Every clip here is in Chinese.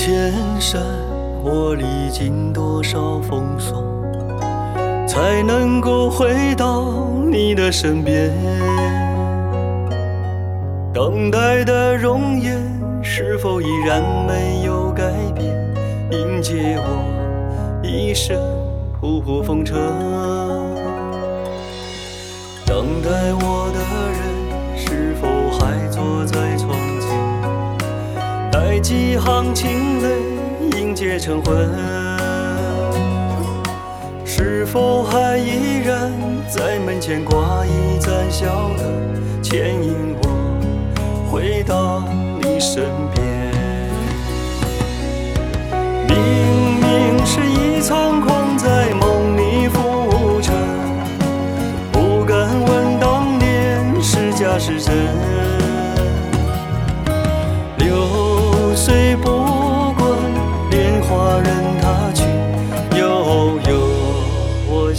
千山我历经多少风霜才能够回到你的身边。等待的容颜是否依然没有改变迎接我一身仆仆风尘等待我几行清泪迎接晨昏？是否还依然在门前挂一盏小灯，牵引我回到你身边？明明是一场空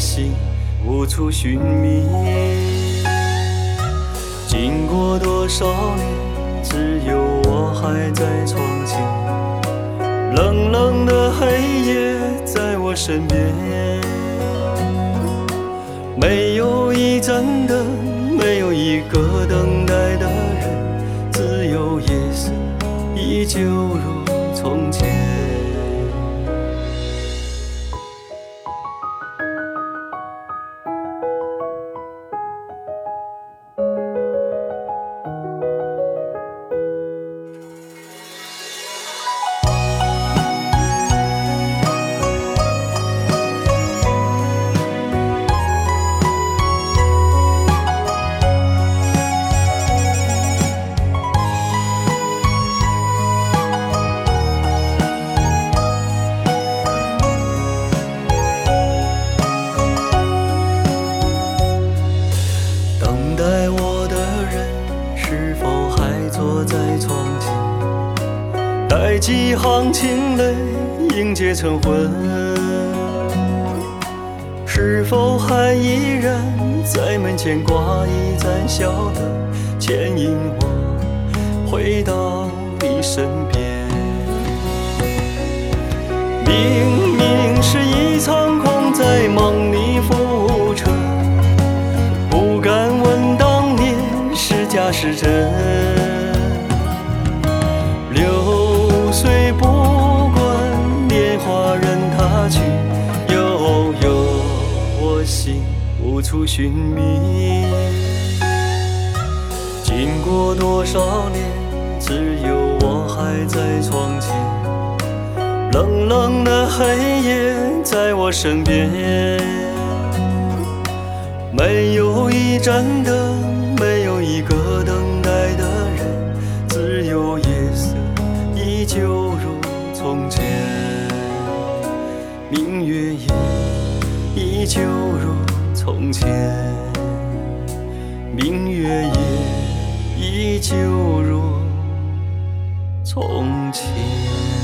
心无处寻觅。经过多少年，只有我还在窗前。冷冷的黑夜在我身边，没有一盏灯，没有一个等待的人，只有夜色依旧如从前。几行清泪凝结成魂？是否还依然在门前挂一盏小灯，牵引我回到你身边？明明是一场空，在梦里浮沉。不敢问当年是假是真，无处寻觅。经过多少年，只有我还在窗前，冷冷的黑夜在我身边。没有一盏灯，没有一个等待的人，只有夜色依旧如从前。明月夜依旧如从前，明月夜依旧如从前。